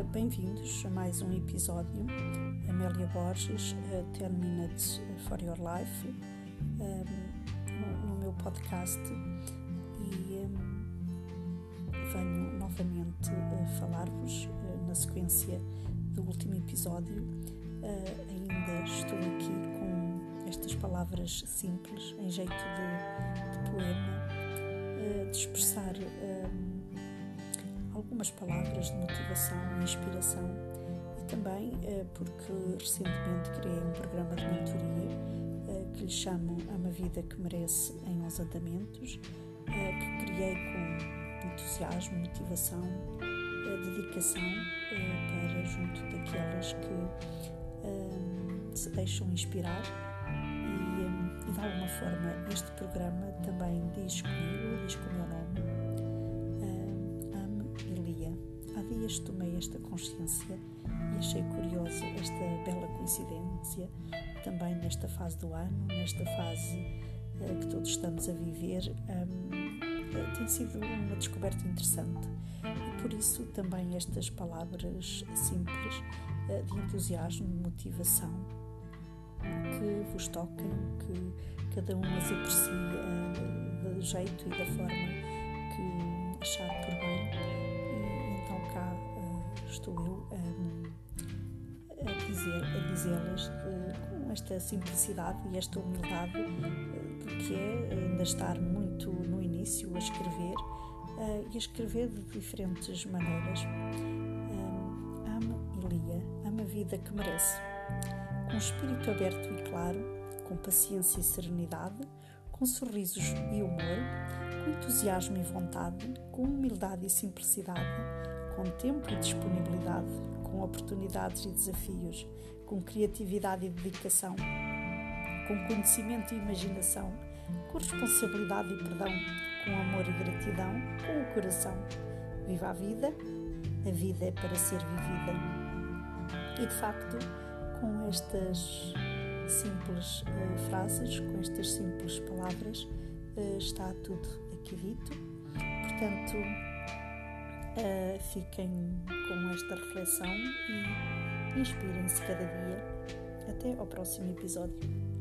bem-vindos a mais um episódio. Amélia Borges, 10 Minutes for Your Life, um, no, meu podcast. E venho novamente falar-vos na sequência do último episódio. Ainda estou aqui com estas palavras simples, em jeito de, de poema, de expressar. Um, algumas palavras de motivação e inspiração. E também eh, porque recentemente criei um programa de mentoria eh, que lhe chamo Ama Vida que Merece em 11 Andamentos, eh, que criei com entusiasmo, motivação, dedicação para junto daquelas que se deixam inspirar. E de alguma forma este programa também diz comigo, diz com o meu nome dias tomei esta consciência e achei curioso esta bela coincidência também nesta fase do ano, nesta fase uh, que todos estamos a viver. Um, uh, tem sido uma descoberta interessante e por isso também estas palavras simples uh, de entusiasmo, motivação que vos toquem, que cada um as aprecie do jeito e da forma que achar estou eu um, a dizer a dizê-las com esta simplicidade e esta humildade uh, que é ainda estar muito no início a escrever uh, e a escrever de diferentes maneiras. Um, ama e lia, ama a vida que merece. Com espírito aberto e claro, com paciência e serenidade, com sorrisos e humor, com entusiasmo e vontade, com humildade e simplicidade, com tempo e disponibilidade, com oportunidades e desafios, com criatividade e dedicação, com conhecimento e imaginação, com responsabilidade e perdão, com amor e gratidão, com o coração. Viva a vida, a vida é para ser vivida. E de facto, com estas simples uh, frases, com estas simples palavras, uh, está tudo aqui dito. Portanto, Uh, fiquem com esta reflexão e inspirem-se cada dia. Até ao próximo episódio.